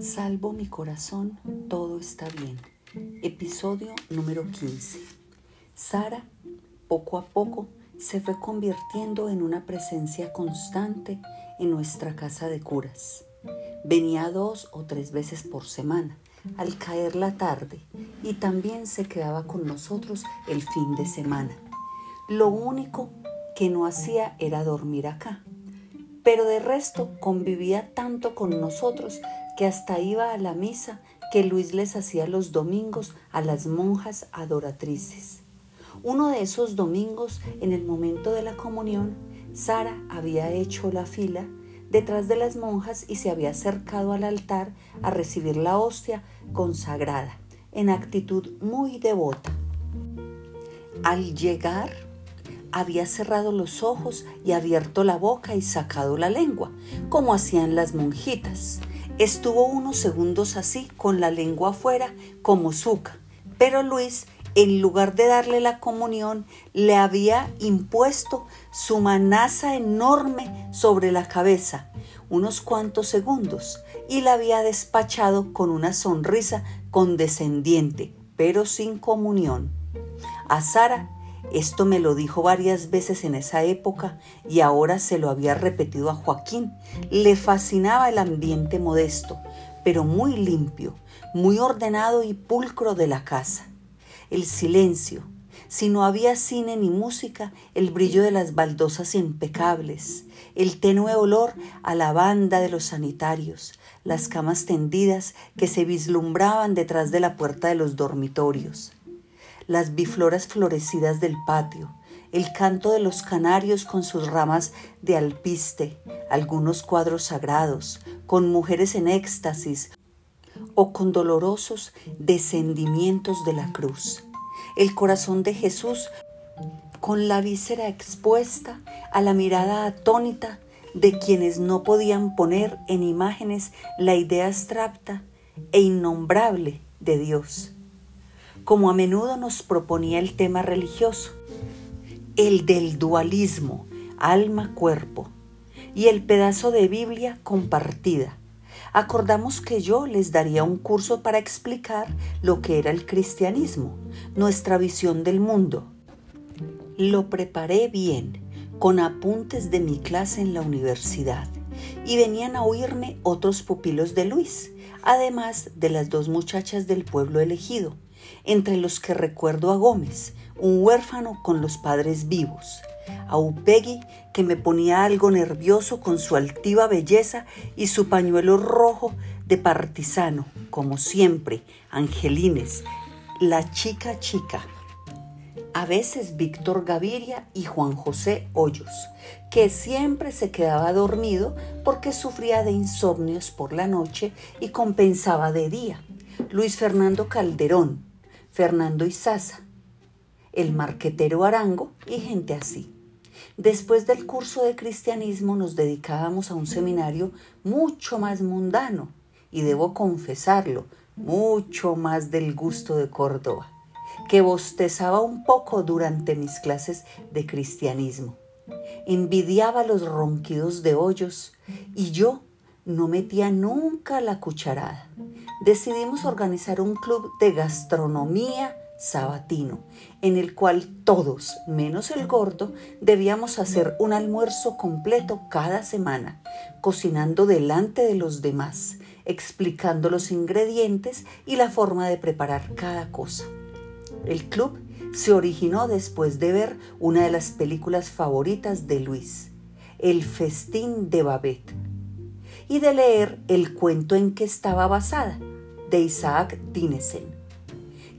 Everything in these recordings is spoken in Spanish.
Salvo mi corazón, todo está bien. Episodio número 15. Sara, poco a poco, se fue convirtiendo en una presencia constante en nuestra casa de curas. Venía dos o tres veces por semana, al caer la tarde, y también se quedaba con nosotros el fin de semana. Lo único que no hacía era dormir acá, pero de resto convivía tanto con nosotros que hasta iba a la misa que Luis les hacía los domingos a las monjas adoratrices. Uno de esos domingos, en el momento de la comunión, Sara había hecho la fila detrás de las monjas y se había acercado al altar a recibir la hostia consagrada, en actitud muy devota. Al llegar, había cerrado los ojos y abierto la boca y sacado la lengua, como hacían las monjitas. Estuvo unos segundos así, con la lengua afuera, como suca, pero Luis, en lugar de darle la comunión, le había impuesto su manaza enorme sobre la cabeza, unos cuantos segundos, y la había despachado con una sonrisa condescendiente, pero sin comunión. A Sara esto me lo dijo varias veces en esa época y ahora se lo había repetido a Joaquín. Le fascinaba el ambiente modesto, pero muy limpio, muy ordenado y pulcro de la casa. El silencio. Si no había cine ni música, el brillo de las baldosas impecables, el tenue olor a la banda de los sanitarios, las camas tendidas que se vislumbraban detrás de la puerta de los dormitorios las bifloras florecidas del patio, el canto de los canarios con sus ramas de alpiste, algunos cuadros sagrados, con mujeres en éxtasis o con dolorosos descendimientos de la cruz. El corazón de Jesús con la víscera expuesta a la mirada atónita de quienes no podían poner en imágenes la idea abstracta e innombrable de Dios como a menudo nos proponía el tema religioso, el del dualismo, alma-cuerpo, y el pedazo de Biblia compartida. Acordamos que yo les daría un curso para explicar lo que era el cristianismo, nuestra visión del mundo. Lo preparé bien, con apuntes de mi clase en la universidad, y venían a oírme otros pupilos de Luis, además de las dos muchachas del pueblo elegido entre los que recuerdo a Gómez, un huérfano con los padres vivos, a Upegui, que me ponía algo nervioso con su altiva belleza y su pañuelo rojo de partisano, como siempre, Angelines, la chica chica. A veces Víctor Gaviria y Juan José Hoyos, que siempre se quedaba dormido porque sufría de insomnios por la noche y compensaba de día. Luis Fernando Calderón, Fernando Izaza, el marquetero Arango y gente así. Después del curso de cristianismo nos dedicábamos a un seminario mucho más mundano y debo confesarlo, mucho más del gusto de Córdoba, que bostezaba un poco durante mis clases de cristianismo. Envidiaba los ronquidos de hoyos y yo no metía nunca la cucharada decidimos organizar un club de gastronomía sabatino, en el cual todos, menos el gordo, debíamos hacer un almuerzo completo cada semana, cocinando delante de los demás, explicando los ingredientes y la forma de preparar cada cosa. El club se originó después de ver una de las películas favoritas de Luis, El festín de Babette, y de leer el cuento en que estaba basada, de Isaac Dinesen,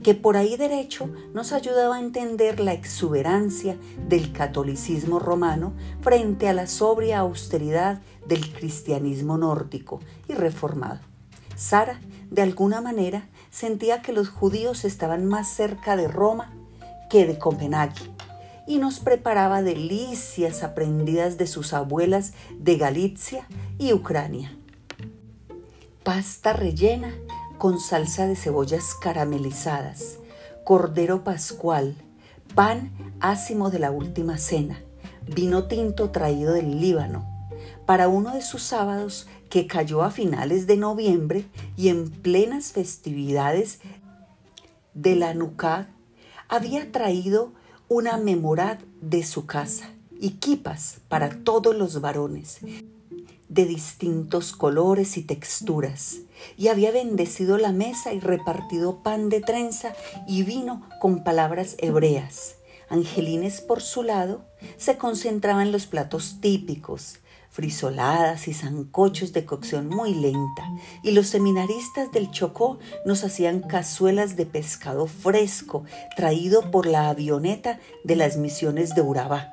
que por ahí derecho nos ayudaba a entender la exuberancia del catolicismo romano frente a la sobria austeridad del cristianismo nórdico y reformado. Sara, de alguna manera, sentía que los judíos estaban más cerca de Roma que de Copenhague y nos preparaba delicias aprendidas de sus abuelas de Galicia Ucrania. Pasta rellena con salsa de cebollas caramelizadas, cordero pascual, pan ácimo de la última cena, vino tinto traído del Líbano, para uno de sus sábados que cayó a finales de noviembre y en plenas festividades de la Nucad, había traído una memorad de su casa y quipas para todos los varones de distintos colores y texturas, y había bendecido la mesa y repartido pan de trenza y vino con palabras hebreas. Angelines, por su lado, se concentraba en los platos típicos, frisoladas y zancochos de cocción muy lenta, y los seminaristas del Chocó nos hacían cazuelas de pescado fresco traído por la avioneta de las misiones de Urabá,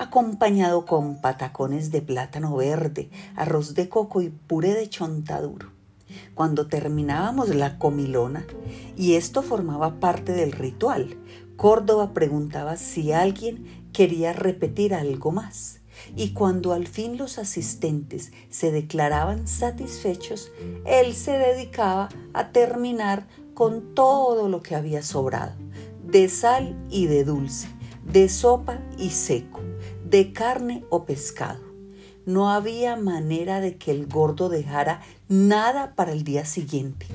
acompañado con patacones de plátano verde, arroz de coco y puré de chontaduro. Cuando terminábamos la comilona, y esto formaba parte del ritual, Córdoba preguntaba si alguien quería repetir algo más y cuando al fin los asistentes se declaraban satisfechos, él se dedicaba a terminar con todo lo que había sobrado, de sal y de dulce, de sopa y seco, de carne o pescado. No había manera de que el gordo dejara nada para el día siguiente.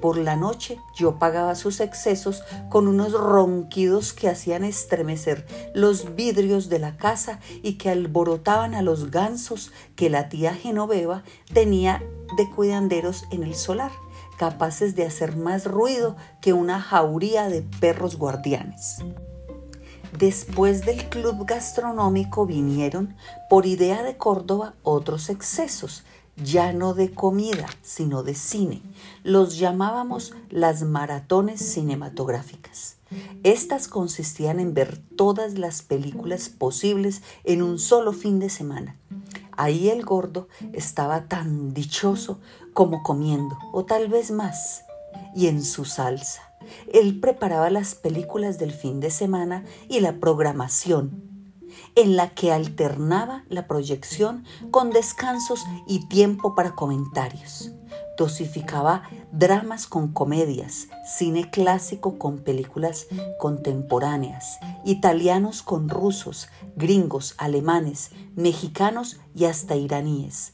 Por la noche yo pagaba sus excesos con unos ronquidos que hacían estremecer los vidrios de la casa y que alborotaban a los gansos que la tía Genoveva tenía de cuidanderos en el solar, capaces de hacer más ruido que una jauría de perros guardianes. Después del club gastronómico vinieron, por idea de Córdoba, otros excesos, ya no de comida, sino de cine. Los llamábamos las maratones cinematográficas. Estas consistían en ver todas las películas posibles en un solo fin de semana. Ahí el gordo estaba tan dichoso como comiendo, o tal vez más, y en su salsa. Él preparaba las películas del fin de semana y la programación en la que alternaba la proyección con descansos y tiempo para comentarios. Dosificaba dramas con comedias, cine clásico con películas contemporáneas, italianos con rusos, gringos, alemanes, mexicanos y hasta iraníes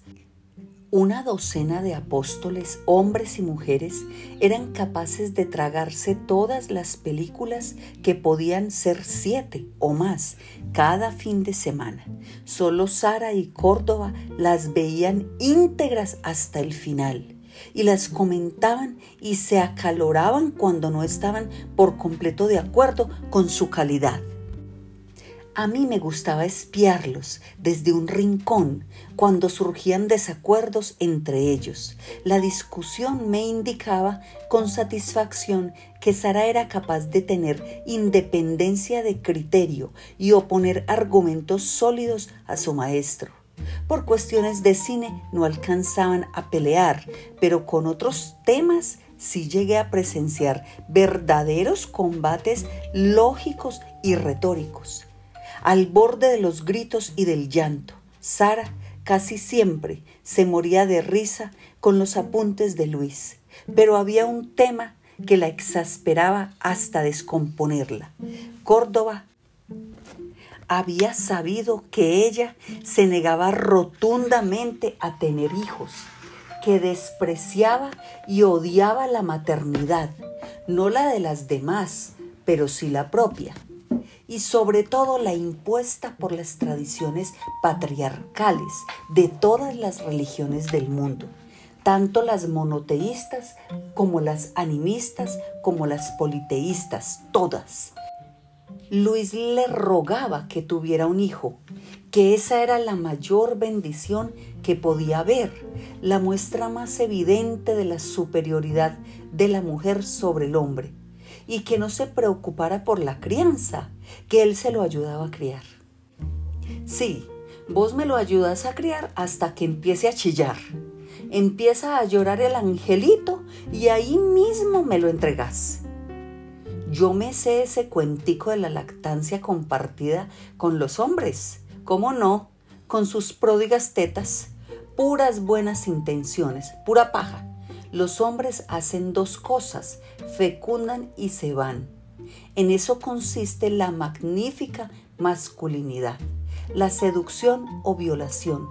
una docena de apóstoles, hombres y mujeres, eran capaces de tragarse todas las películas que podían ser siete o más cada fin de semana. Solo Sara y Córdoba las veían íntegras hasta el final y las comentaban y se acaloraban cuando no estaban por completo de acuerdo con su calidad. A mí me gustaba espiarlos desde un rincón cuando surgían desacuerdos entre ellos. La discusión me indicaba con satisfacción que Sara era capaz de tener independencia de criterio y oponer argumentos sólidos a su maestro. Por cuestiones de cine no alcanzaban a pelear, pero con otros temas sí llegué a presenciar verdaderos combates lógicos y retóricos al borde de los gritos y del llanto. Sara casi siempre se moría de risa con los apuntes de Luis, pero había un tema que la exasperaba hasta descomponerla. Córdoba había sabido que ella se negaba rotundamente a tener hijos, que despreciaba y odiaba la maternidad, no la de las demás, pero sí la propia y sobre todo la impuesta por las tradiciones patriarcales de todas las religiones del mundo, tanto las monoteístas como las animistas como las politeístas, todas. Luis le rogaba que tuviera un hijo, que esa era la mayor bendición que podía haber, la muestra más evidente de la superioridad de la mujer sobre el hombre y que no se preocupara por la crianza, que él se lo ayudaba a criar. Sí, vos me lo ayudas a criar hasta que empiece a chillar. Empieza a llorar el angelito y ahí mismo me lo entregas. Yo me sé ese cuentico de la lactancia compartida con los hombres. ¿Cómo no? Con sus pródigas tetas, puras buenas intenciones, pura paja los hombres hacen dos cosas, fecundan y se van. En eso consiste la magnífica masculinidad, la seducción o violación.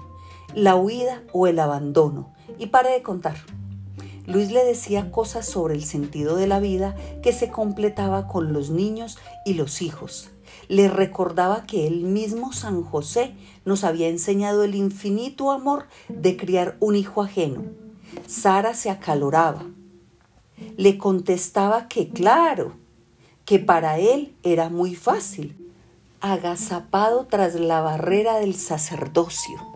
la huida o el abandono. Y pare de contar. Luis le decía cosas sobre el sentido de la vida que se completaba con los niños y los hijos. Le recordaba que él mismo San José nos había enseñado el infinito amor de criar un hijo ajeno. Sara se acaloraba. Le contestaba que claro, que para él era muy fácil, agazapado tras la barrera del sacerdocio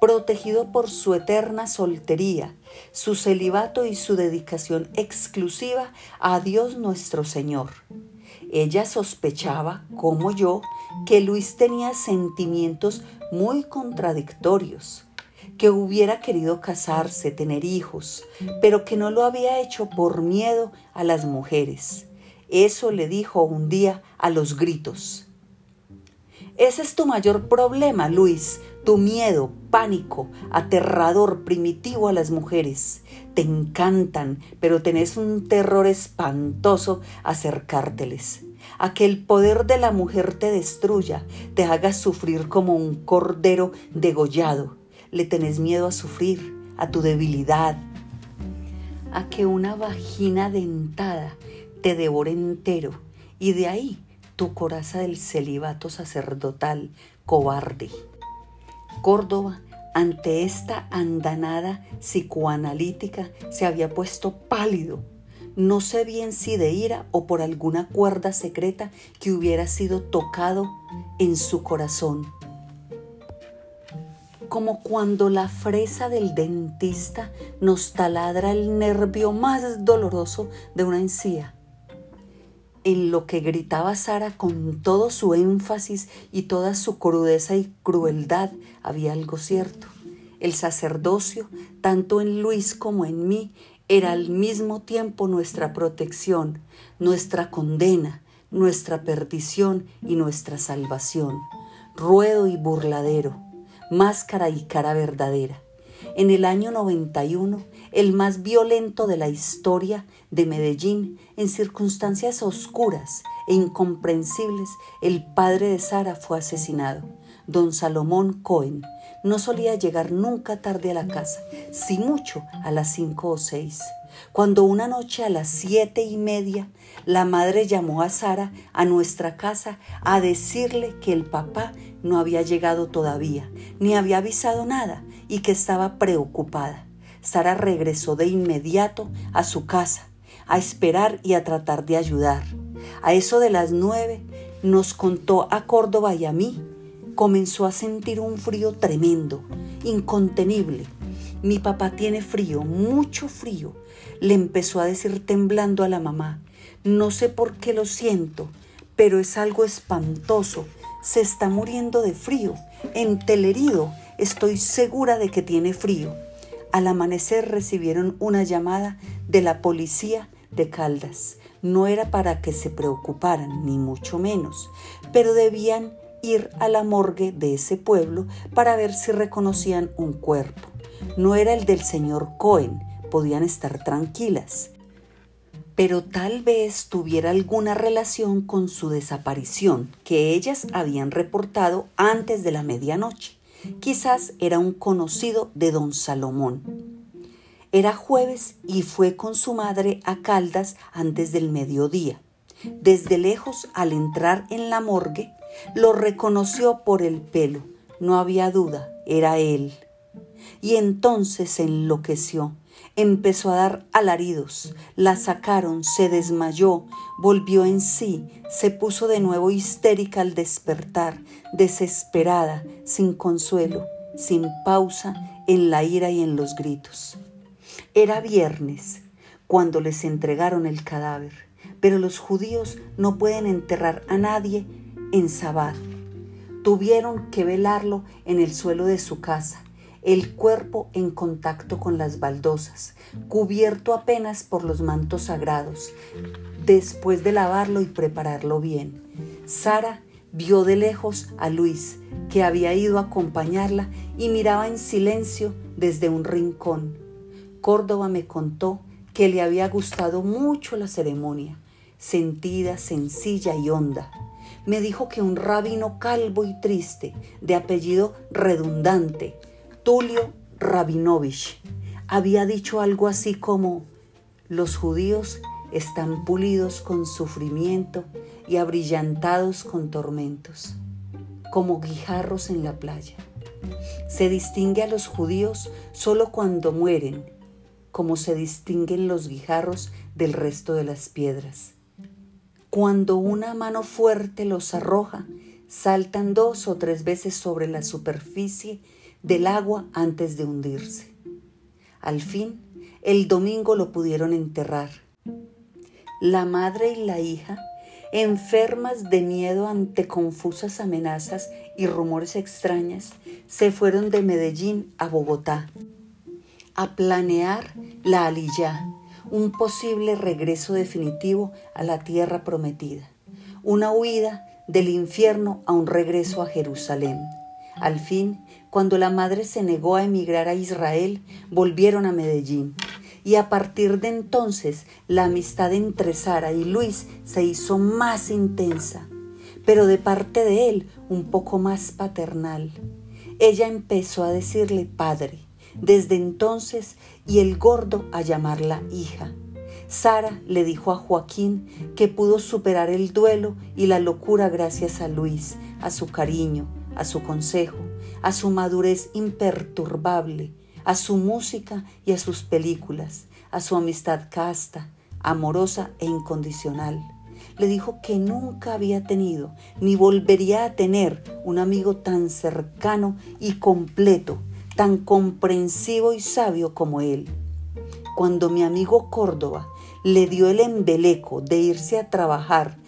protegido por su eterna soltería, su celibato y su dedicación exclusiva a Dios nuestro Señor. Ella sospechaba, como yo, que Luis tenía sentimientos muy contradictorios, que hubiera querido casarse, tener hijos, pero que no lo había hecho por miedo a las mujeres. Eso le dijo un día a los gritos. Ese es tu mayor problema, Luis, tu miedo, pánico, aterrador, primitivo a las mujeres. Te encantan, pero tenés un terror espantoso acercárteles. A que el poder de la mujer te destruya, te haga sufrir como un cordero degollado. Le tenés miedo a sufrir, a tu debilidad. A que una vagina dentada te devore entero y de ahí tu coraza del celibato sacerdotal cobarde. Córdoba, ante esta andanada psicoanalítica, se había puesto pálido. No sé bien si de ira o por alguna cuerda secreta que hubiera sido tocado en su corazón. Como cuando la fresa del dentista nos taladra el nervio más doloroso de una encía. En lo que gritaba Sara con todo su énfasis y toda su crudeza y crueldad había algo cierto. El sacerdocio, tanto en Luis como en mí, era al mismo tiempo nuestra protección, nuestra condena, nuestra perdición y nuestra salvación, ruedo y burladero, máscara y cara verdadera. En el año 91, el más violento de la historia de Medellín, en circunstancias oscuras e incomprensibles, el padre de Sara fue asesinado. Don Salomón Cohen no solía llegar nunca tarde a la casa, si mucho a las cinco o seis. Cuando una noche a las siete y media la madre llamó a Sara a nuestra casa a decirle que el papá no había llegado todavía, ni había avisado nada y que estaba preocupada. Sara regresó de inmediato a su casa, a esperar y a tratar de ayudar. A eso de las nueve nos contó a Córdoba y a mí. Comenzó a sentir un frío tremendo, incontenible. Mi papá tiene frío, mucho frío. Le empezó a decir temblando a la mamá. No sé por qué lo siento, pero es algo espantoso. Se está muriendo de frío, entelerido Estoy segura de que tiene frío. Al amanecer recibieron una llamada de la policía de Caldas. No era para que se preocuparan, ni mucho menos, pero debían ir a la morgue de ese pueblo para ver si reconocían un cuerpo. No era el del señor Cohen, podían estar tranquilas, pero tal vez tuviera alguna relación con su desaparición que ellas habían reportado antes de la medianoche. Quizás era un conocido de don Salomón. Era jueves y fue con su madre a Caldas antes del mediodía. Desde lejos, al entrar en la morgue, lo reconoció por el pelo. No había duda, era él. Y entonces se enloqueció empezó a dar alaridos, la sacaron, se desmayó, volvió en sí, se puso de nuevo histérica al despertar, desesperada, sin consuelo, sin pausa en la ira y en los gritos. Era viernes cuando les entregaron el cadáver, pero los judíos no pueden enterrar a nadie en Sabbat. Tuvieron que velarlo en el suelo de su casa el cuerpo en contacto con las baldosas, cubierto apenas por los mantos sagrados, después de lavarlo y prepararlo bien. Sara vio de lejos a Luis, que había ido a acompañarla y miraba en silencio desde un rincón. Córdoba me contó que le había gustado mucho la ceremonia, sentida, sencilla y honda. Me dijo que un rabino calvo y triste, de apellido redundante, Tulio Rabinovich había dicho algo así como, los judíos están pulidos con sufrimiento y abrillantados con tormentos, como guijarros en la playa. Se distingue a los judíos solo cuando mueren, como se distinguen los guijarros del resto de las piedras. Cuando una mano fuerte los arroja, saltan dos o tres veces sobre la superficie del agua antes de hundirse. Al fin, el domingo lo pudieron enterrar. La madre y la hija, enfermas de miedo ante confusas amenazas y rumores extrañas, se fueron de Medellín a Bogotá a planear la aliyah, un posible regreso definitivo a la tierra prometida, una huida del infierno a un regreso a Jerusalén. Al fin, cuando la madre se negó a emigrar a Israel, volvieron a Medellín. Y a partir de entonces la amistad entre Sara y Luis se hizo más intensa, pero de parte de él un poco más paternal. Ella empezó a decirle padre desde entonces y el gordo a llamarla hija. Sara le dijo a Joaquín que pudo superar el duelo y la locura gracias a Luis, a su cariño, a su consejo, a su madurez imperturbable, a su música y a sus películas, a su amistad casta, amorosa e incondicional. Le dijo que nunca había tenido ni volvería a tener un amigo tan cercano y completo, tan comprensivo y sabio como él. Cuando mi amigo Córdoba le dio el embeleco de irse a trabajar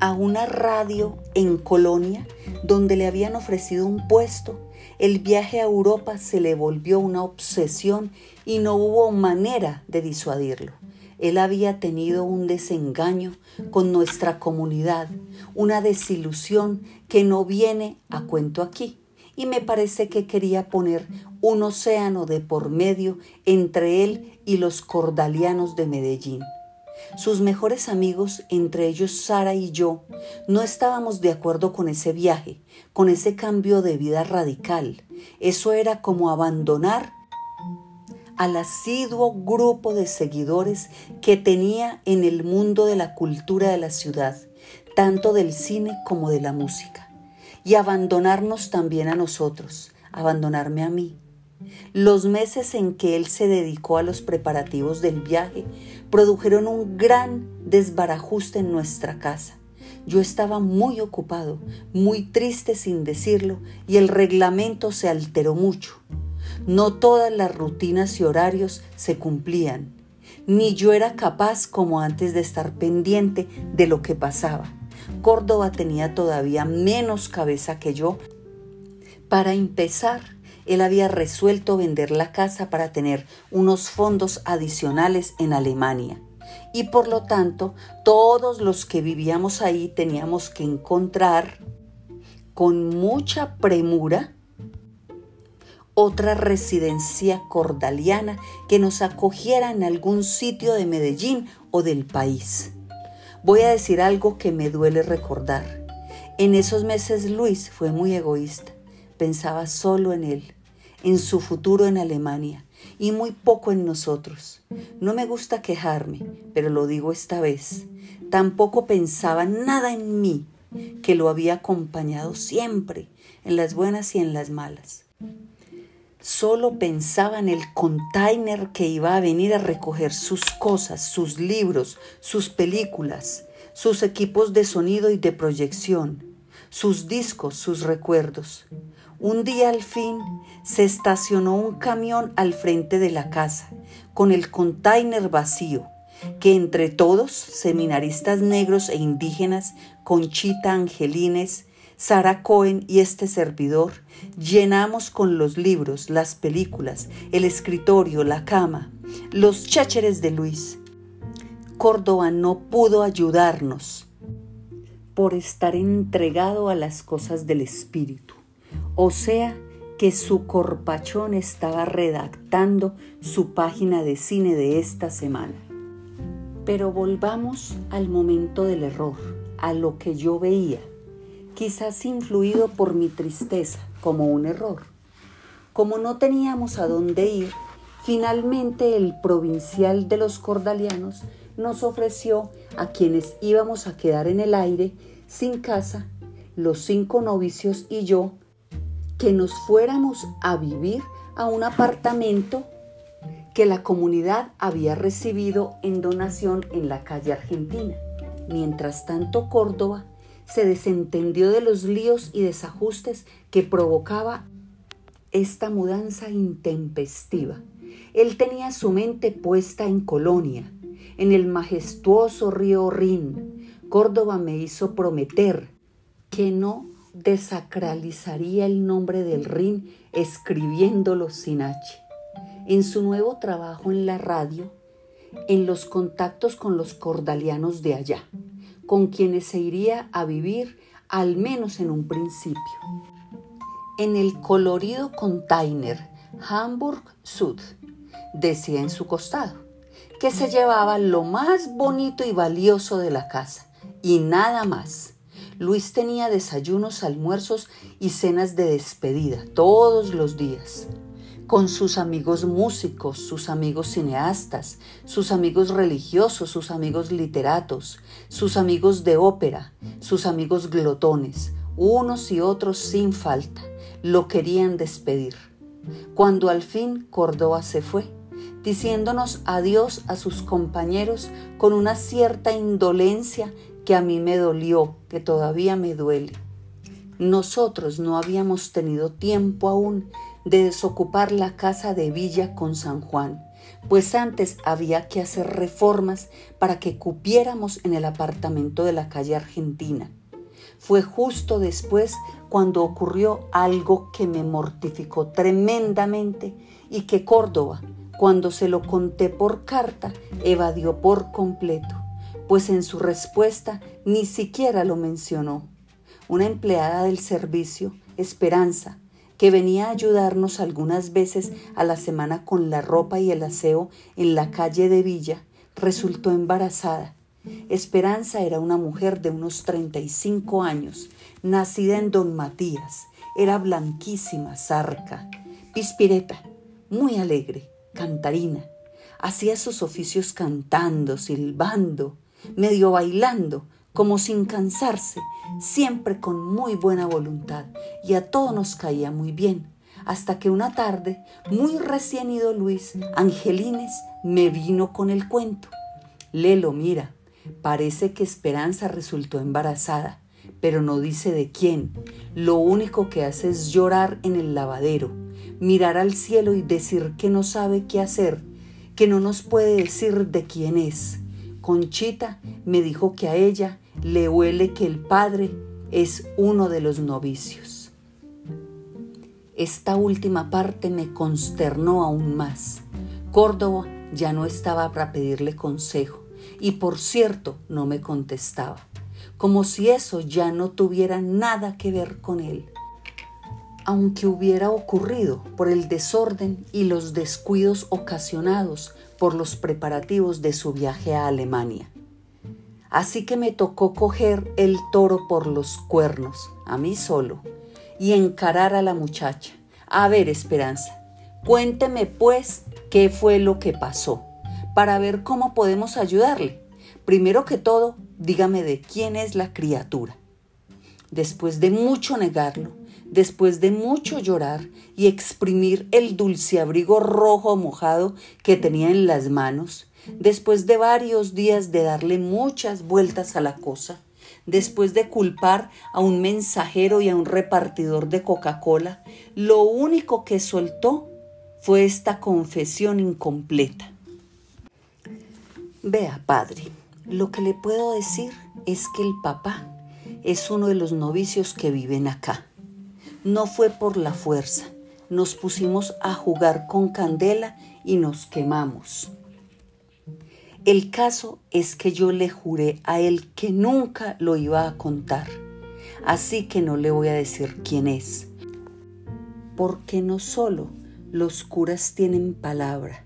a una radio en Colonia donde le habían ofrecido un puesto, el viaje a Europa se le volvió una obsesión y no hubo manera de disuadirlo. Él había tenido un desengaño con nuestra comunidad, una desilusión que no viene a cuento aquí. Y me parece que quería poner un océano de por medio entre él y los cordalianos de Medellín. Sus mejores amigos, entre ellos Sara y yo, no estábamos de acuerdo con ese viaje, con ese cambio de vida radical. Eso era como abandonar al asiduo grupo de seguidores que tenía en el mundo de la cultura de la ciudad, tanto del cine como de la música, y abandonarnos también a nosotros, abandonarme a mí. Los meses en que él se dedicó a los preparativos del viaje produjeron un gran desbarajuste en nuestra casa. Yo estaba muy ocupado, muy triste sin decirlo, y el reglamento se alteró mucho. No todas las rutinas y horarios se cumplían, ni yo era capaz como antes de estar pendiente de lo que pasaba. Córdoba tenía todavía menos cabeza que yo. Para empezar, él había resuelto vender la casa para tener unos fondos adicionales en Alemania. Y por lo tanto, todos los que vivíamos ahí teníamos que encontrar con mucha premura otra residencia cordaliana que nos acogiera en algún sitio de Medellín o del país. Voy a decir algo que me duele recordar. En esos meses Luis fue muy egoísta, pensaba solo en él en su futuro en Alemania y muy poco en nosotros. No me gusta quejarme, pero lo digo esta vez. Tampoco pensaba nada en mí, que lo había acompañado siempre, en las buenas y en las malas. Solo pensaba en el container que iba a venir a recoger sus cosas, sus libros, sus películas, sus equipos de sonido y de proyección, sus discos, sus recuerdos. Un día al fin se estacionó un camión al frente de la casa, con el container vacío, que entre todos, seminaristas negros e indígenas, Conchita Angelines, Sara Cohen y este servidor, llenamos con los libros, las películas, el escritorio, la cama, los chácheres de Luis. Córdoba no pudo ayudarnos por estar entregado a las cosas del espíritu. O sea, que su corpachón estaba redactando su página de cine de esta semana. Pero volvamos al momento del error, a lo que yo veía, quizás influido por mi tristeza como un error. Como no teníamos a dónde ir, finalmente el provincial de los cordalianos nos ofreció a quienes íbamos a quedar en el aire, sin casa, los cinco novicios y yo, que nos fuéramos a vivir a un apartamento que la comunidad había recibido en donación en la calle Argentina. Mientras tanto, Córdoba se desentendió de los líos y desajustes que provocaba esta mudanza intempestiva. Él tenía su mente puesta en Colonia, en el majestuoso río Rin. Córdoba me hizo prometer que no desacralizaría el nombre del Rin escribiéndolo sin H. En su nuevo trabajo en la radio, en los contactos con los cordalianos de allá, con quienes se iría a vivir al menos en un principio. En el colorido container Hamburg Sud, decía en su costado, que se llevaba lo más bonito y valioso de la casa, y nada más Luis tenía desayunos, almuerzos y cenas de despedida todos los días con sus amigos músicos, sus amigos cineastas, sus amigos religiosos, sus amigos literatos, sus amigos de ópera, sus amigos glotones, unos y otros sin falta, lo querían despedir. Cuando al fin Córdoba se fue, diciéndonos adiós a sus compañeros con una cierta indolencia que a mí me dolió, que todavía me duele. Nosotros no habíamos tenido tiempo aún de desocupar la casa de Villa con San Juan, pues antes había que hacer reformas para que cupiéramos en el apartamento de la calle Argentina. Fue justo después cuando ocurrió algo que me mortificó tremendamente y que Córdoba, cuando se lo conté por carta, evadió por completo pues en su respuesta ni siquiera lo mencionó. Una empleada del servicio, Esperanza, que venía a ayudarnos algunas veces a la semana con la ropa y el aseo en la calle de Villa, resultó embarazada. Esperanza era una mujer de unos 35 años, nacida en Don Matías. Era blanquísima, zarca, pispireta, muy alegre, cantarina. Hacía sus oficios cantando, silbando, medio bailando, como sin cansarse, siempre con muy buena voluntad, y a todos nos caía muy bien, hasta que una tarde, muy recién ido Luis, Angelines me vino con el cuento. Lelo, mira, parece que Esperanza resultó embarazada, pero no dice de quién. Lo único que hace es llorar en el lavadero, mirar al cielo y decir que no sabe qué hacer, que no nos puede decir de quién es. Conchita me dijo que a ella le huele que el padre es uno de los novicios. Esta última parte me consternó aún más. Córdoba ya no estaba para pedirle consejo y por cierto no me contestaba, como si eso ya no tuviera nada que ver con él aunque hubiera ocurrido por el desorden y los descuidos ocasionados por los preparativos de su viaje a Alemania. Así que me tocó coger el toro por los cuernos, a mí solo, y encarar a la muchacha. A ver, Esperanza, cuénteme pues qué fue lo que pasó, para ver cómo podemos ayudarle. Primero que todo, dígame de quién es la criatura. Después de mucho negarlo, después de mucho llorar y exprimir el dulce abrigo rojo mojado que tenía en las manos, después de varios días de darle muchas vueltas a la cosa, después de culpar a un mensajero y a un repartidor de Coca-Cola, lo único que soltó fue esta confesión incompleta. Vea, padre, lo que le puedo decir es que el papá es uno de los novicios que viven acá. No fue por la fuerza. Nos pusimos a jugar con candela y nos quemamos. El caso es que yo le juré a él que nunca lo iba a contar, así que no le voy a decir quién es. Porque no solo los curas tienen palabra,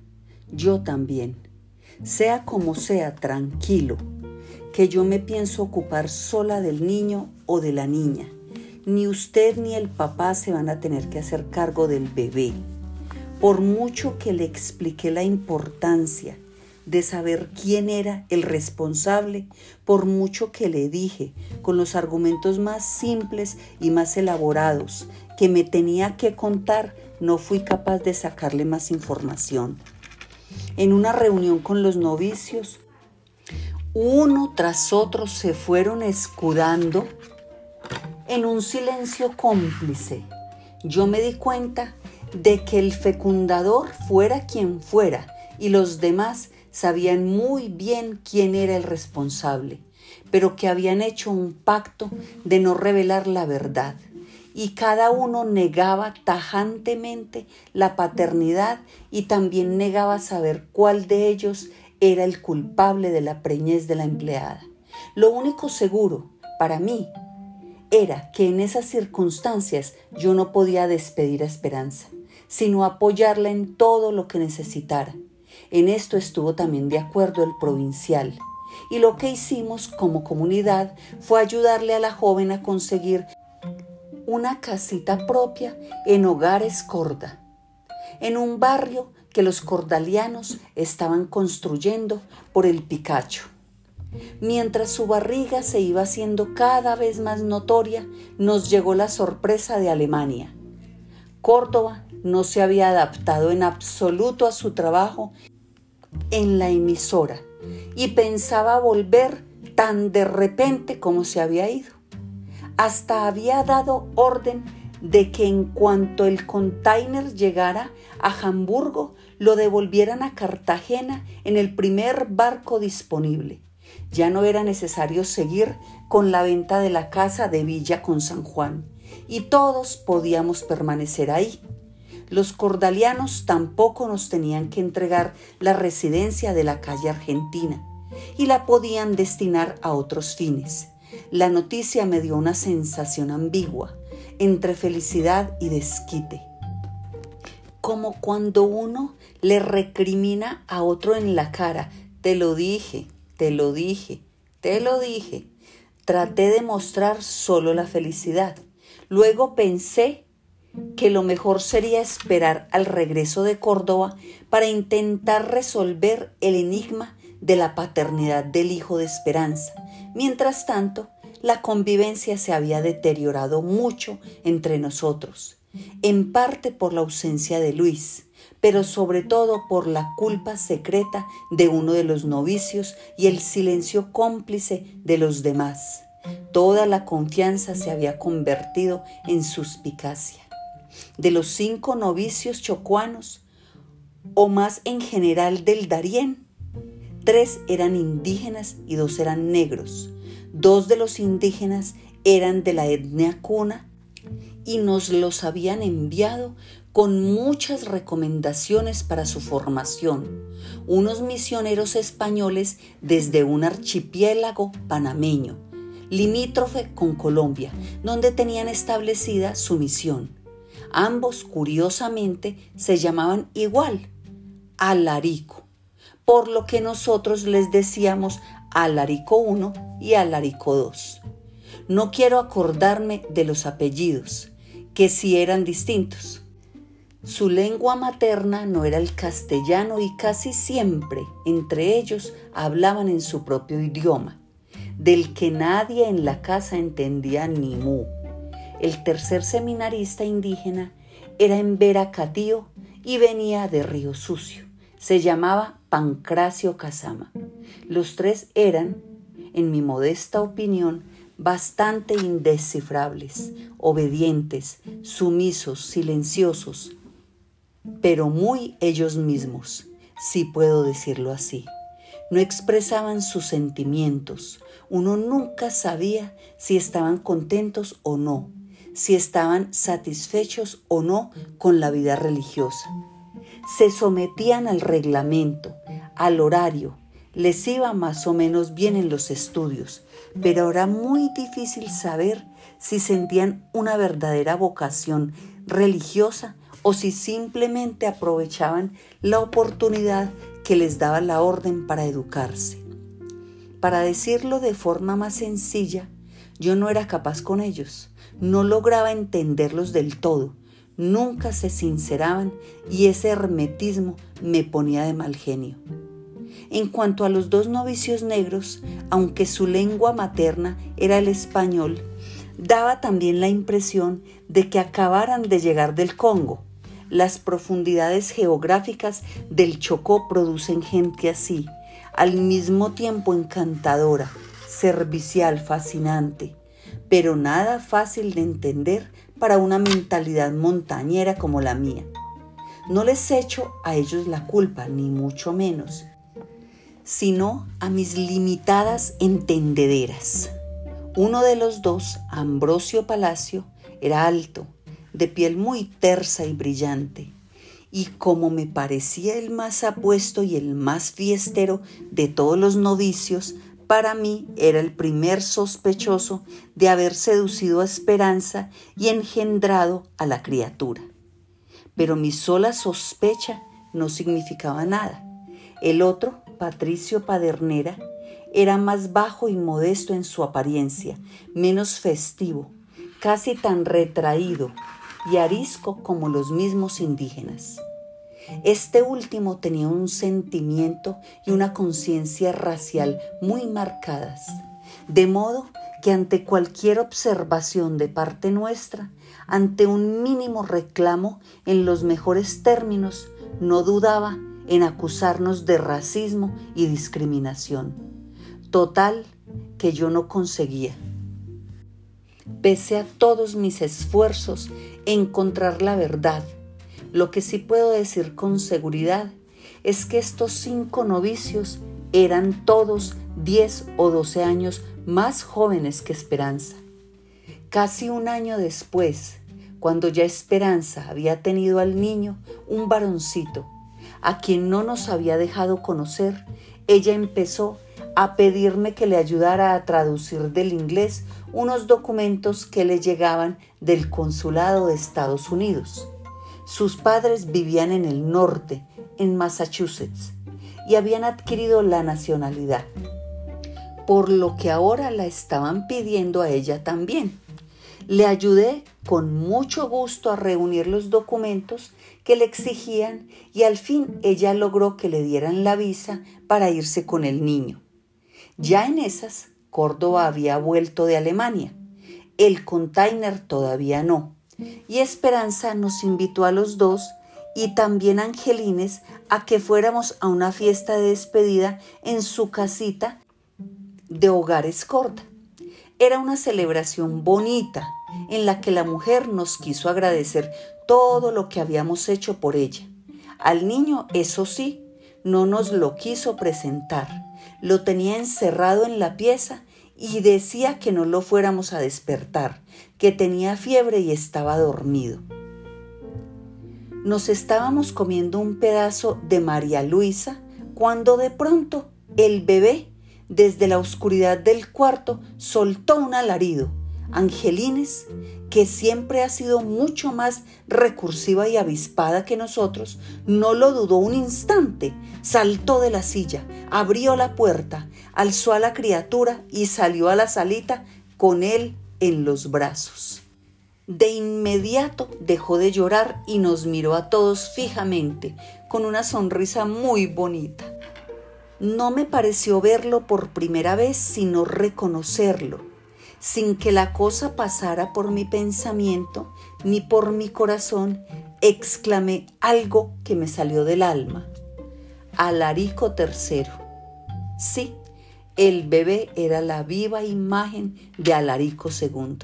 yo también. Sea como sea, tranquilo, que yo me pienso ocupar sola del niño o de la niña ni usted ni el papá se van a tener que hacer cargo del bebé. Por mucho que le expliqué la importancia de saber quién era el responsable, por mucho que le dije, con los argumentos más simples y más elaborados, que me tenía que contar, no fui capaz de sacarle más información. En una reunión con los novicios, uno tras otro se fueron escudando en un silencio cómplice. Yo me di cuenta de que el fecundador fuera quien fuera y los demás sabían muy bien quién era el responsable, pero que habían hecho un pacto de no revelar la verdad y cada uno negaba tajantemente la paternidad y también negaba saber cuál de ellos era el culpable de la preñez de la empleada. Lo único seguro para mí era que en esas circunstancias yo no podía despedir a Esperanza, sino apoyarla en todo lo que necesitara. En esto estuvo también de acuerdo el provincial. Y lo que hicimos como comunidad fue ayudarle a la joven a conseguir una casita propia en Hogares Corda, en un barrio que los cordalianos estaban construyendo por el Picacho. Mientras su barriga se iba haciendo cada vez más notoria, nos llegó la sorpresa de Alemania. Córdoba no se había adaptado en absoluto a su trabajo en la emisora y pensaba volver tan de repente como se había ido hasta había dado orden de que en cuanto el container llegara a Hamburgo, lo devolvieran a Cartagena en el primer barco disponible. Ya no era necesario seguir con la venta de la casa de Villa con San Juan, y todos podíamos permanecer ahí. Los cordalianos tampoco nos tenían que entregar la residencia de la calle Argentina, y la podían destinar a otros fines. La noticia me dio una sensación ambigua entre felicidad y desquite. Como cuando uno le recrimina a otro en la cara, te lo dije, te lo dije, te lo dije. Traté de mostrar solo la felicidad. Luego pensé que lo mejor sería esperar al regreso de Córdoba para intentar resolver el enigma de la paternidad del hijo de Esperanza. Mientras tanto, la convivencia se había deteriorado mucho entre nosotros, en parte por la ausencia de Luis, pero sobre todo por la culpa secreta de uno de los novicios y el silencio cómplice de los demás. Toda la confianza se había convertido en suspicacia. De los cinco novicios chocuanos, o más en general del Darién, Tres eran indígenas y dos eran negros. Dos de los indígenas eran de la etnia cuna y nos los habían enviado con muchas recomendaciones para su formación, unos misioneros españoles desde un archipiélago panameño, limítrofe con Colombia, donde tenían establecida su misión. Ambos, curiosamente, se llamaban igual, Alarico por lo que nosotros les decíamos Alarico 1 y Alarico 2. No quiero acordarme de los apellidos, que sí eran distintos. Su lengua materna no era el castellano y casi siempre entre ellos hablaban en su propio idioma, del que nadie en la casa entendía ni mu. El tercer seminarista indígena era en Veracatío y venía de Río Sucio. Se llamaba Pancracio Casama. Los tres eran, en mi modesta opinión, bastante indescifrables, obedientes, sumisos, silenciosos, pero muy ellos mismos, si puedo decirlo así. No expresaban sus sentimientos. Uno nunca sabía si estaban contentos o no, si estaban satisfechos o no con la vida religiosa se sometían al reglamento, al horario, les iba más o menos bien en los estudios, pero era muy difícil saber si sentían una verdadera vocación religiosa o si simplemente aprovechaban la oportunidad que les daba la orden para educarse. Para decirlo de forma más sencilla, yo no era capaz con ellos, no lograba entenderlos del todo, nunca se sinceraban y ese hermetismo me ponía de mal genio. En cuanto a los dos novicios negros, aunque su lengua materna era el español, daba también la impresión de que acabaran de llegar del Congo. Las profundidades geográficas del Chocó producen gente así, al mismo tiempo encantadora, servicial, fascinante, pero nada fácil de entender para una mentalidad montañera como la mía. No les echo a ellos la culpa, ni mucho menos, sino a mis limitadas entendederas. Uno de los dos, Ambrosio Palacio, era alto, de piel muy tersa y brillante, y como me parecía el más apuesto y el más fiestero de todos los novicios, para mí era el primer sospechoso de haber seducido a Esperanza y engendrado a la criatura. Pero mi sola sospecha no significaba nada. El otro, Patricio Padernera, era más bajo y modesto en su apariencia, menos festivo, casi tan retraído y arisco como los mismos indígenas. Este último tenía un sentimiento y una conciencia racial muy marcadas, de modo que ante cualquier observación de parte nuestra, ante un mínimo reclamo en los mejores términos, no dudaba en acusarnos de racismo y discriminación. Total que yo no conseguía. Pese a todos mis esfuerzos, encontrar la verdad, lo que sí puedo decir con seguridad es que estos cinco novicios eran todos 10 o 12 años más jóvenes que Esperanza. Casi un año después, cuando ya Esperanza había tenido al niño, un varoncito, a quien no nos había dejado conocer, ella empezó a pedirme que le ayudara a traducir del inglés unos documentos que le llegaban del consulado de Estados Unidos. Sus padres vivían en el norte, en Massachusetts, y habían adquirido la nacionalidad, por lo que ahora la estaban pidiendo a ella también. Le ayudé con mucho gusto a reunir los documentos que le exigían y al fin ella logró que le dieran la visa para irse con el niño. Ya en esas, Córdoba había vuelto de Alemania. El container todavía no y Esperanza nos invitó a los dos y también a Angelines a que fuéramos a una fiesta de despedida en su casita de hogares corta. Era una celebración bonita en la que la mujer nos quiso agradecer todo lo que habíamos hecho por ella. Al niño, eso sí, no nos lo quiso presentar. Lo tenía encerrado en la pieza y decía que no lo fuéramos a despertar, que tenía fiebre y estaba dormido. Nos estábamos comiendo un pedazo de María Luisa cuando de pronto el bebé, desde la oscuridad del cuarto, soltó un alarido. Angelines, que siempre ha sido mucho más recursiva y avispada que nosotros, no lo dudó un instante, saltó de la silla, abrió la puerta, alzó a la criatura y salió a la salita con él en los brazos. De inmediato dejó de llorar y nos miró a todos fijamente, con una sonrisa muy bonita. No me pareció verlo por primera vez, sino reconocerlo, sin que la cosa pasara por mi pensamiento ni por mi corazón, exclamé algo que me salió del alma. Alarico III. Sí, el bebé era la viva imagen de Alarico II.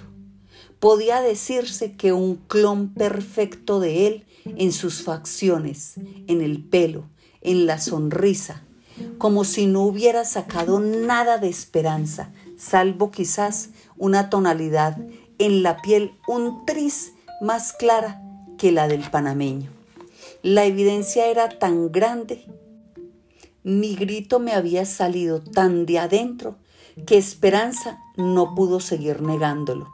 Podía decirse que un clon perfecto de él en sus facciones, en el pelo, en la sonrisa, como si no hubiera sacado nada de esperanza, salvo quizás una tonalidad en la piel un tris más clara que la del panameño. La evidencia era tan grande mi grito me había salido tan de adentro que Esperanza no pudo seguir negándolo.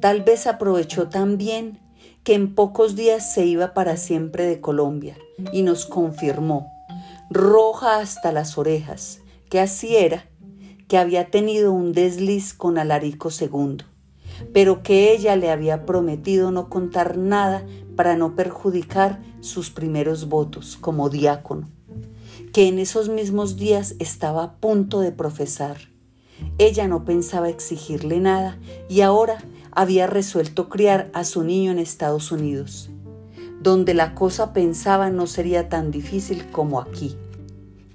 Tal vez aprovechó tan bien que en pocos días se iba para siempre de Colombia y nos confirmó, roja hasta las orejas, que así era, que había tenido un desliz con Alarico II. pero que ella le había prometido no contar nada para no perjudicar sus primeros votos como diácono, que en esos mismos días estaba a punto de profesar. Ella no pensaba exigirle nada y ahora había resuelto criar a su niño en Estados Unidos, donde la cosa pensaba no sería tan difícil como aquí.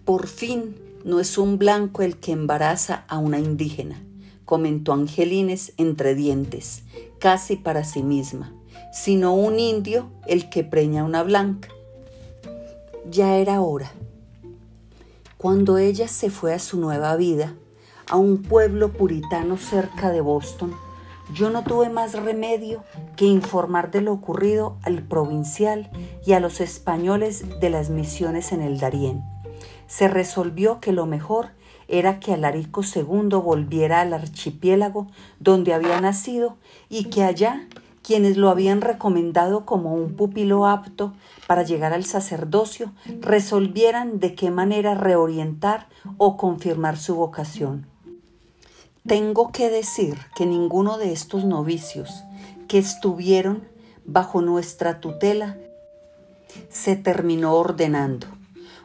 Por fin no es un blanco el que embaraza a una indígena, comentó Angelines entre dientes, casi para sí misma, sino un indio el que preña a una blanca. Ya era hora. Cuando ella se fue a su nueva vida, a un pueblo puritano cerca de Boston, yo no tuve más remedio que informar de lo ocurrido al provincial y a los españoles de las misiones en el Darién. Se resolvió que lo mejor era que Alarico II volviera al archipiélago donde había nacido y que allá quienes lo habían recomendado como un pupilo apto para llegar al sacerdocio resolvieran de qué manera reorientar o confirmar su vocación. Tengo que decir que ninguno de estos novicios que estuvieron bajo nuestra tutela se terminó ordenando.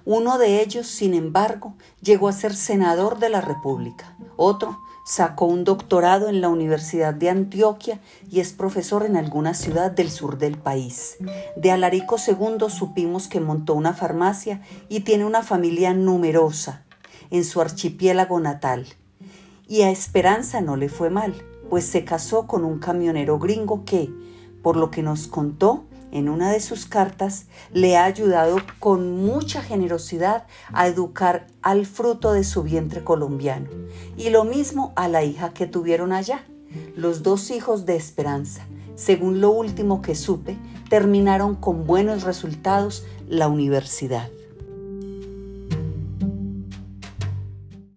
Uno de ellos, sin embargo, llegó a ser senador de la República. Otro sacó un doctorado en la Universidad de Antioquia y es profesor en alguna ciudad del sur del país. De Alarico II supimos que montó una farmacia y tiene una familia numerosa en su archipiélago natal y a Esperanza no le fue mal, pues se casó con un camionero gringo que, por lo que nos contó en una de sus cartas, le ha ayudado con mucha generosidad a educar al fruto de su vientre colombiano. Y lo mismo a la hija que tuvieron allá. Los dos hijos de Esperanza, según lo último que supe, terminaron con buenos resultados la universidad.